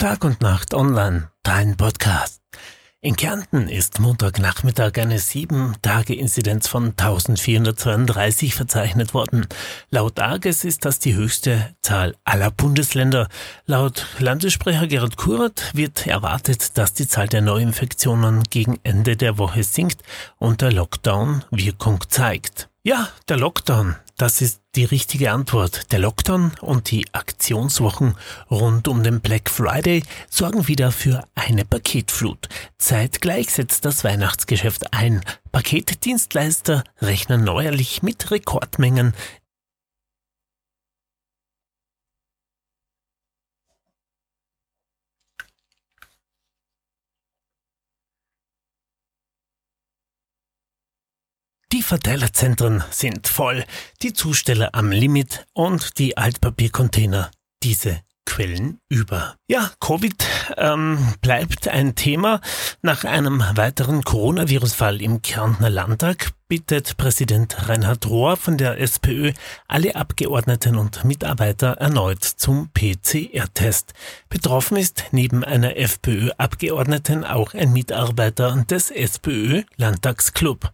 Tag und Nacht online, dein Podcast. In Kärnten ist Montagnachmittag eine 7-Tage-Inzidenz von 1432 verzeichnet worden. Laut AGES ist das die höchste Zahl aller Bundesländer. Laut Landessprecher Gerhard Kurt wird erwartet, dass die Zahl der Neuinfektionen gegen Ende der Woche sinkt und der Lockdown Wirkung zeigt. Ja, der Lockdown. Das ist die richtige Antwort. Der Lockdown und die Aktionswochen rund um den Black Friday sorgen wieder für eine Paketflut. Zeitgleich setzt das Weihnachtsgeschäft ein. Paketdienstleister rechnen neuerlich mit Rekordmengen Die Verteilerzentren sind voll, die Zusteller am Limit und die Altpapiercontainer, diese quellen über. Ja, Covid ähm, bleibt ein Thema. Nach einem weiteren Coronavirus-Fall im Kärntner Landtag bittet Präsident Reinhard Rohr von der SPÖ alle Abgeordneten und Mitarbeiter erneut zum PCR-Test. Betroffen ist neben einer FPÖ-Abgeordneten auch ein Mitarbeiter des SPÖ-Landtagsclub.